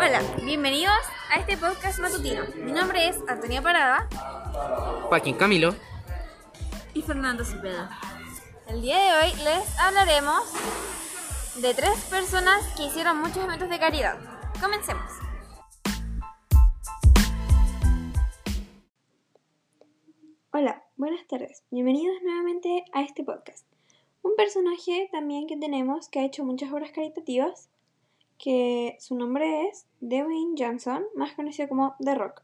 Hola, bienvenidos a este podcast matutino. Mi nombre es Antonia Parada Joaquín Camilo. y Fernando Cepeda. El día de hoy les hablaremos de tres personas que hicieron muchos eventos de caridad. Comencemos. Hola, buenas tardes. Bienvenidos nuevamente a este podcast. Un personaje también que tenemos que ha hecho muchas obras caritativas, que su nombre es Dwayne Johnson, más conocido como The Rock.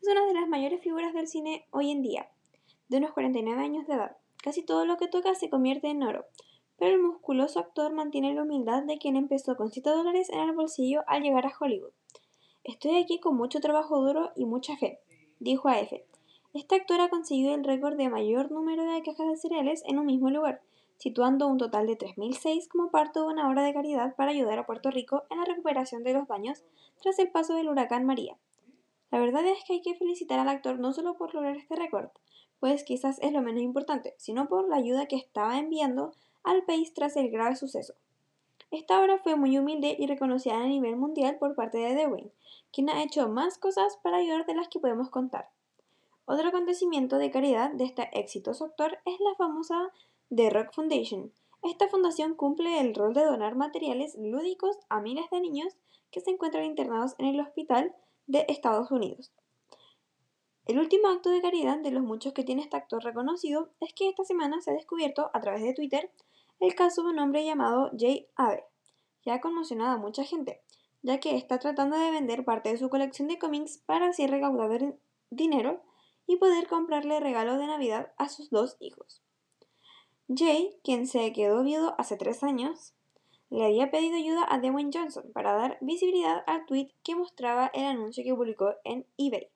Es una de las mayores figuras del cine hoy en día, de unos 49 años de edad. Casi todo lo que toca se convierte en oro, pero el musculoso actor mantiene la humildad de quien empezó con 7 dólares en el bolsillo al llegar a Hollywood. Estoy aquí con mucho trabajo duro y mucha fe, dijo a F. Este actor ha conseguido el récord de mayor número de cajas de cereales en un mismo lugar, situando un total de 3.006 como parte de una obra de caridad para ayudar a Puerto Rico en la recuperación de los daños tras el paso del huracán María. La verdad es que hay que felicitar al actor no solo por lograr este récord, pues quizás es lo menos importante, sino por la ayuda que estaba enviando al país tras el grave suceso. Esta obra fue muy humilde y reconocida a nivel mundial por parte de Dwayne, quien ha hecho más cosas para ayudar de las que podemos contar. Otro acontecimiento de caridad de este exitoso actor es la famosa The Rock Foundation. Esta fundación cumple el rol de donar materiales lúdicos a miles de niños que se encuentran internados en el hospital de Estados Unidos. El último acto de caridad de los muchos que tiene este actor reconocido es que esta semana se ha descubierto a través de Twitter el caso de un hombre llamado Jay Aver, que ha conmocionado a mucha gente, ya que está tratando de vender parte de su colección de cómics para así recaudar dinero y poder comprarle regalo de Navidad a sus dos hijos. Jay, quien se quedó viudo hace tres años, le había pedido ayuda a Dwayne Johnson para dar visibilidad al tweet que mostraba el anuncio que publicó en eBay.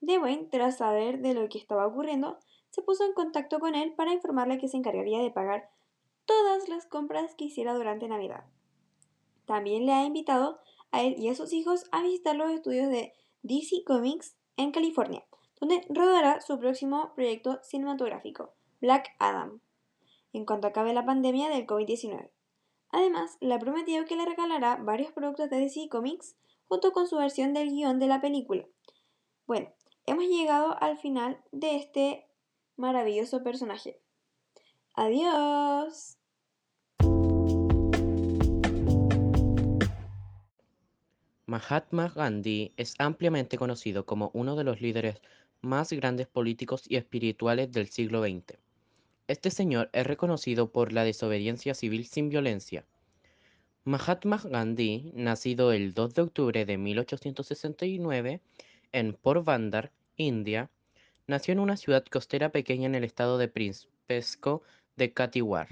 Dwayne, tras saber de lo que estaba ocurriendo, se puso en contacto con él para informarle que se encargaría de pagar todas las compras que hiciera durante Navidad. También le ha invitado a él y a sus hijos a visitar los estudios de DC Comics en California, donde rodará su próximo proyecto cinematográfico, Black Adam, en cuanto acabe la pandemia del COVID-19. Además, le ha prometido que le regalará varios productos de DC Comics junto con su versión del guion de la película. Bueno, hemos llegado al final de este maravilloso personaje. Adiós. Mahatma Gandhi es ampliamente conocido como uno de los líderes más grandes políticos y espirituales del siglo XX. Este señor es reconocido por la desobediencia civil sin violencia. Mahatma Gandhi, nacido el 2 de octubre de 1869 en Porbandar, India, nació en una ciudad costera pequeña en el estado de Principesco de Kathiawar.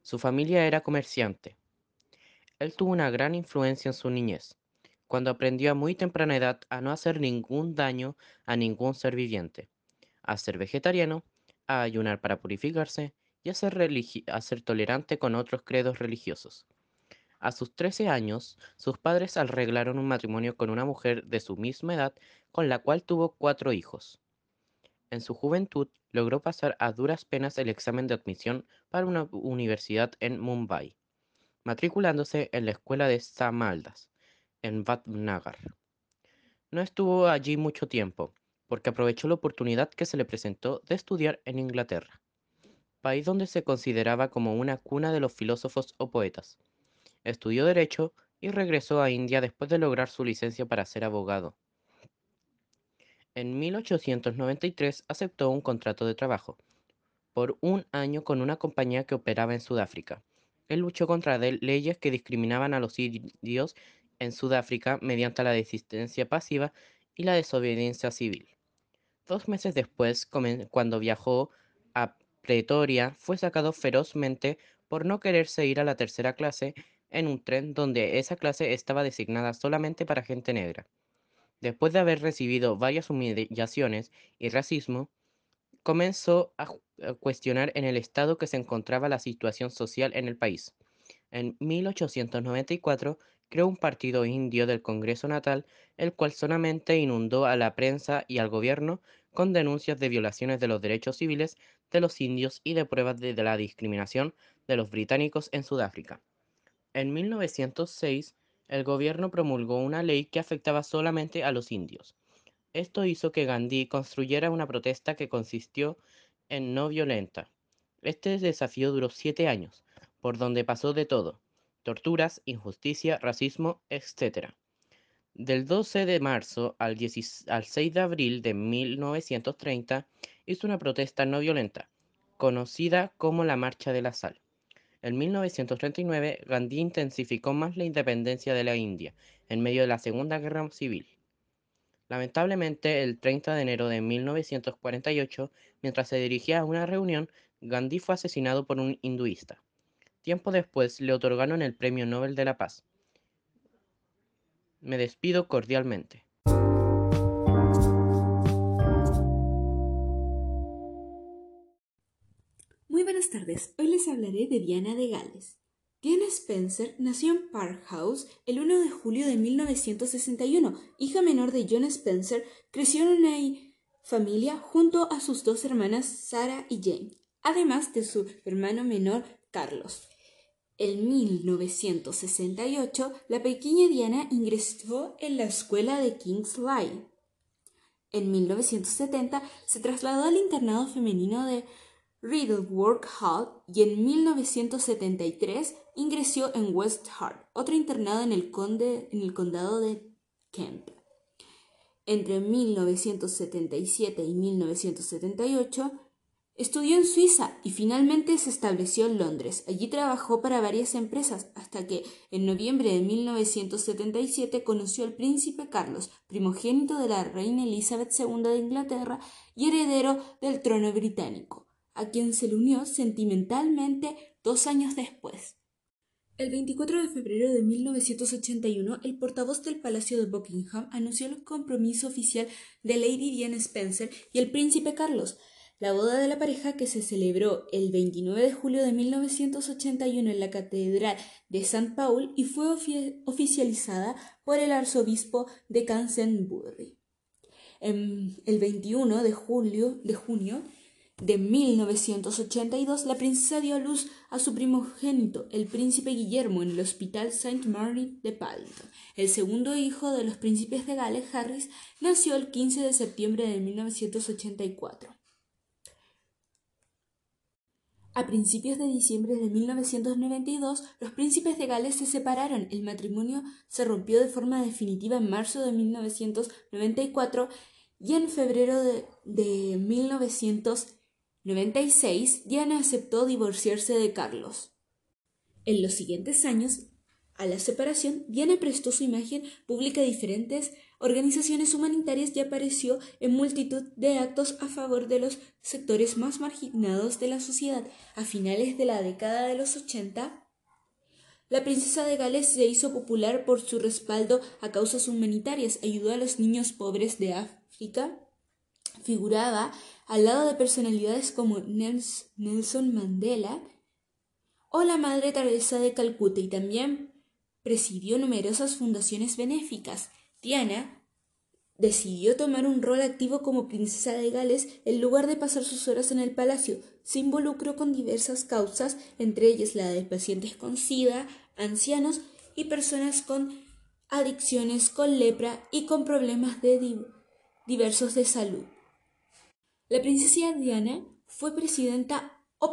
Su familia era comerciante. Él tuvo una gran influencia en su niñez, cuando aprendió a muy temprana edad a no hacer ningún daño a ningún ser viviente, a ser vegetariano, a ayunar para purificarse y a ser, tolerante con otros credos religiosos. A sus 13 años, sus padres arreglaron un matrimonio con una mujer de su misma edad con la cual tuvo cuatro hijos. En su juventud logró pasar a duras penas el examen de admisión para una universidad en Mumbai, matriculándose en la escuela de Samaldas, en Vadnagar. No estuvo allí mucho tiempo, porque aprovechó la oportunidad que se le presentó de estudiar en Inglaterra, país donde se consideraba como una cuna de los filósofos o poetas. Estudió Derecho y regresó a India después de lograr su licencia para ser abogado. En 1893 aceptó un contrato de trabajo por un año con una compañía que operaba en Sudáfrica. Él luchó contra leyes que discriminaban a los indios en Sudáfrica mediante la desistencia pasiva y la desobediencia civil. Dos meses después, cuando viajó a Pretoria, fue sacado ferozmente por no quererse ir a la tercera clase en un tren donde esa clase estaba designada solamente para gente negra. Después de haber recibido varias humillaciones y racismo, comenzó a cuestionar en el estado que se encontraba la situación social en el país. En 1894 creó un partido indio del Congreso Natal, el cual solamente inundó a la prensa y al gobierno con denuncias de violaciones de los derechos civiles de los indios y de pruebas de la discriminación de los británicos en Sudáfrica. En 1906, el gobierno promulgó una ley que afectaba solamente a los indios. Esto hizo que Gandhi construyera una protesta que consistió en no violenta. Este desafío duró siete años, por donde pasó de todo, torturas, injusticia, racismo, etc. Del 12 de marzo al, 6 de abril de 1930 hizo una protesta no violenta, conocida como la Marcha de la Sal. En 1939, Gandhi intensificó más la independencia de la India en medio de la Segunda Guerra Civil. Lamentablemente, el 30 de enero de 1948, mientras se dirigía a una reunión, Gandhi fue asesinado por un hinduista. Tiempo después le otorgaron el Premio Nobel de la Paz. Me despido cordialmente. Muy buenas tardes, hoy les hablaré de Diana de Gales. Diana Spencer nació en Park House el 1 de julio de 1961. Hija menor de John Spencer, creció en una familia junto a sus dos hermanas Sarah y Jane, además de su hermano menor Carlos. En 1968, la pequeña Diana ingresó en la escuela de King's. En 1970 se trasladó al internado femenino de Riddleworth Hall y en 1973 ingresó en West Hart, otro internado en el, condado de Kemp. Entre 1977 y 1978 Estudió en Suiza y finalmente se estableció en Londres. Allí trabajó para varias empresas hasta que en noviembre de 1977 conoció al príncipe Carlos, primogénito de la reina Elizabeth II de Inglaterra y heredero del trono británico, a quien se le unió sentimentalmente dos años después. El 24 de febrero de 1981, el portavoz del Palacio de Buckingham anunció el compromiso oficial de Lady Diana Spencer y el príncipe Carlos, la boda de la pareja que se celebró el 29 de julio de 1981 en la Catedral de St. Paul y fue oficializada por el arzobispo de Canterbury. el 21 de, julio, de junio de 1982, la princesa dio a luz a su primogénito, el príncipe Guillermo, en el Hospital St. Mary de Paddington. El segundo hijo de los príncipes de Gales, Harris, nació el 15 de septiembre de 1984. A principios de diciembre de 1992, los príncipes de Gales se separaron. El matrimonio se rompió de forma definitiva en marzo de 1994 y en febrero de, 1996 Diana aceptó divorciarse de Carlos. En los siguientes años, a la separación, Diana prestó su imagen pública a diferentes organizaciones humanitarias y apareció en multitud de actos a favor de los sectores más marginados de la sociedad. A finales de la década de los 80, la princesa de Gales se hizo popular por su respaldo a causas humanitarias, ayudó a los niños pobres de África, figuraba al lado de personalidades como Nelson Mandela o la Madre Teresa de Calcuta y también presidió numerosas fundaciones benéficas. Diana decidió tomar un rol activo como princesa de Gales en lugar de pasar sus horas en el palacio. Se involucró con diversas causas, entre ellas la de pacientes con SIDA, ancianos y personas con adicciones, con lepra y con problemas de diversos de salud. La princesa Diana fue presidenta o,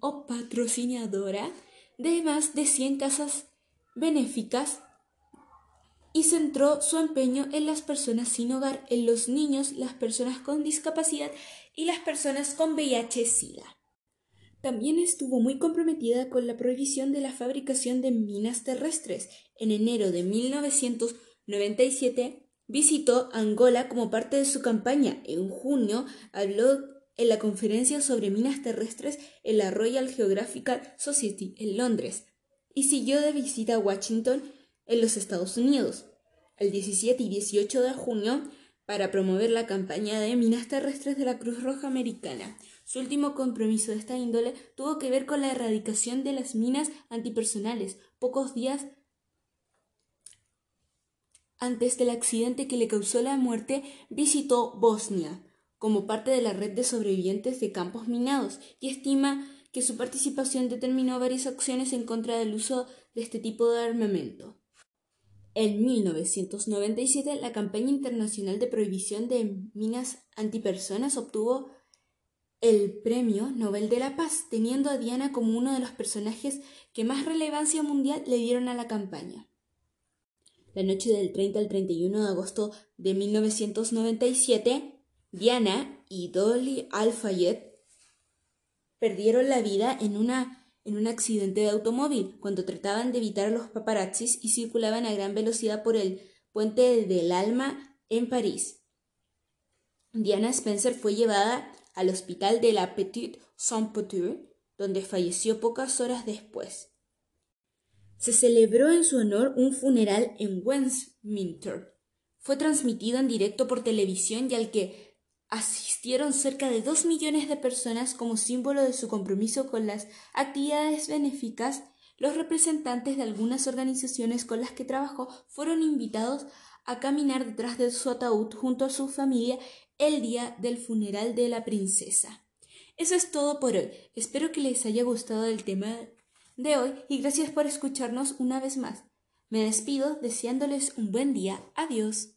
o patrocinadora de más de 100 casas benéficas y centró su empeño en las personas sin hogar, en los niños, las personas con discapacidad y las personas con VIH-Sida. También estuvo muy comprometida con la prohibición de la fabricación de minas terrestres. En enero de 1997 visitó Angola como parte de su campaña. En junio habló en la conferencia sobre minas terrestres en la Royal Geographical Society en Londres y siguió de visita a Washington en los Estados Unidos el 17 y 18 de junio para promover la campaña de minas terrestres de la Cruz Roja Americana. Su último compromiso de esta índole tuvo que ver con la erradicación de las minas antipersonales, pocos días antes del accidente que le causó la muerte, visitó Bosnia como parte de la red de sobrevivientes de campos minados y estima que su participación determinó varias acciones en contra del uso de este tipo de armamento. En 1997, la campaña internacional de prohibición de minas antipersonas obtuvo el Premio Nobel de la Paz, teniendo a Diana como uno de los personajes que más relevancia mundial le dieron a la campaña. La noche del 30 al 31 de agosto de 1997, Diana y Dolly Al-Fayed perdieron la vida en, una, en un accidente de automóvil cuando trataban de evitar los paparazzis y circulaban a gran velocidad por el puente del Alma en París. Diana Spencer fue llevada al hospital de la Petite Saint-Peuture, donde falleció pocas horas después. Se celebró en su honor un funeral en Westminster. Fue transmitido en directo por televisión y al que asistieron cerca de dos millones de personas como símbolo de su compromiso con las actividades benéficas. Los representantes de algunas organizaciones con las que trabajó fueron invitados a caminar detrás de su ataúd junto a su familia el día del funeral de la princesa. Eso es todo por hoy. Espero que les haya gustado el tema de hoy y gracias por escucharnos una vez más. Me despido deseándoles un buen día. Adiós.